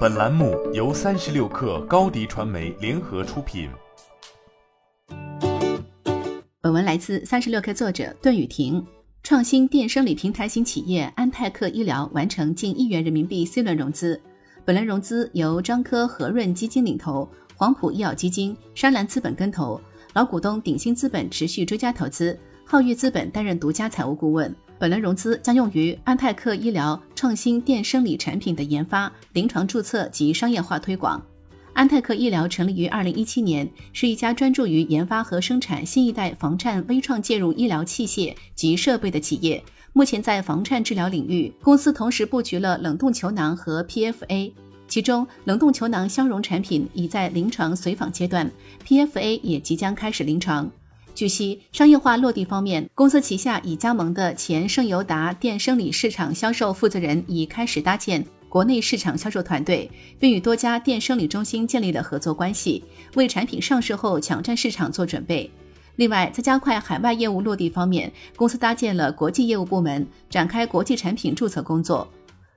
本栏目由三十六克高低传媒联合出品。本文来自三十六克作者段雨婷。创新电生理平台型企业安泰克医疗完成近亿元人民币 C 轮融资，本轮融资由专科和润基金领投，黄埔医药基金、山蓝资本跟投，老股东鼎新资本持续追加投资，浩裕资本担任独家财务顾问。本轮融资将用于安泰克医疗创新电生理产品的研发、临床注册及商业化推广。安泰克医疗成立于二零一七年，是一家专注于研发和生产新一代房颤微创介入医疗器械及设备的企业。目前在房颤治疗领域，公司同时布局了冷冻球囊和 PFA，其中冷冻球囊消融产品已在临床随访阶段，PFA 也即将开始临床。据悉，商业化落地方面，公司旗下已加盟的前圣尤达电生理市场销售负责人已开始搭建国内市场销售团队，并与多家电生理中心建立了合作关系，为产品上市后抢占市场做准备。另外，在加快海外业务落地方面，公司搭建了国际业务部门，展开国际产品注册工作。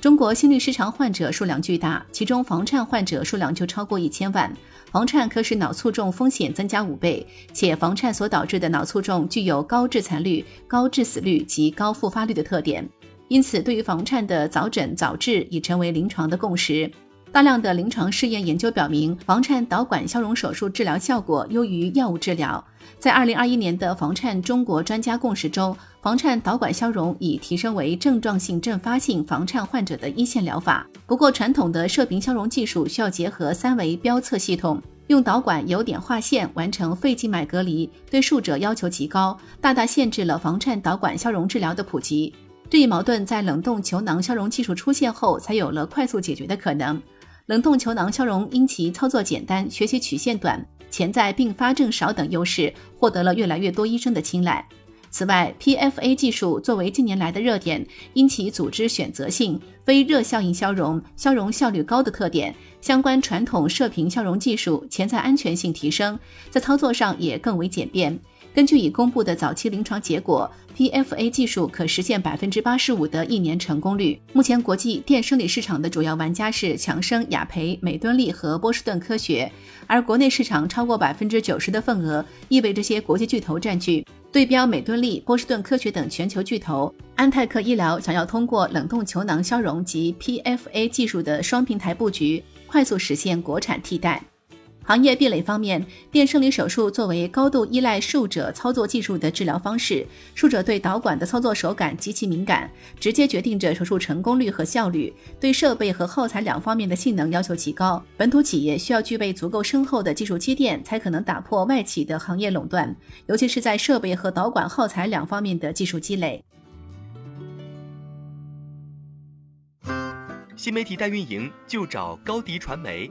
中国心律失常患者数量巨大，其中房颤患者数量就超过一千万。房颤可使脑卒中风险增加五倍，且房颤所导致的脑卒中具有高致残率、高致死率及高复发率的特点。因此，对于房颤的早诊早治已成为临床的共识。大量的临床试验研究表明，房颤导管消融手术治疗效果优于药物治疗。在二零二一年的房颤中国专家共识中，房颤导管消融已提升为症状性阵发性房颤患者的一线疗法。不过，传统的射频消融技术需要结合三维标测系统，用导管有点划线完成肺静脉隔离，对术者要求极高，大大限制了房颤导管消融治疗的普及。这一矛盾在冷冻球囊消融技术出现后，才有了快速解决的可能。冷冻球囊消融因其操作简单、学习曲线短、潜在并发症少等优势，获得了越来越多医生的青睐。此外，PFA 技术作为近年来的热点，因其组织选择性、非热效应消融、消融效率高的特点，相关传统射频消融技术潜在安全性提升，在操作上也更为简便。根据已公布的早期临床结果，PFA 技术可实现百分之八十五的一年成功率。目前，国际电生理市场的主要玩家是强生、雅培、美敦力和波士顿科学，而国内市场超过百分之九十的份额亦被这些国际巨头占据。对标美敦力、波士顿科学等全球巨头，安泰克医疗想要通过冷冻球囊消融及 PFA 技术的双平台布局，快速实现国产替代。行业壁垒方面，电生理手术作为高度依赖术者操作技术的治疗方式，术者对导管的操作手感极其敏感，直接决定着手术成功率和效率。对设备和耗材两方面的性能要求极高，本土企业需要具备足够深厚的技术积淀，才可能打破外企的行业垄断，尤其是在设备和导管耗材两方面的技术积累。新媒体代运营就找高迪传媒。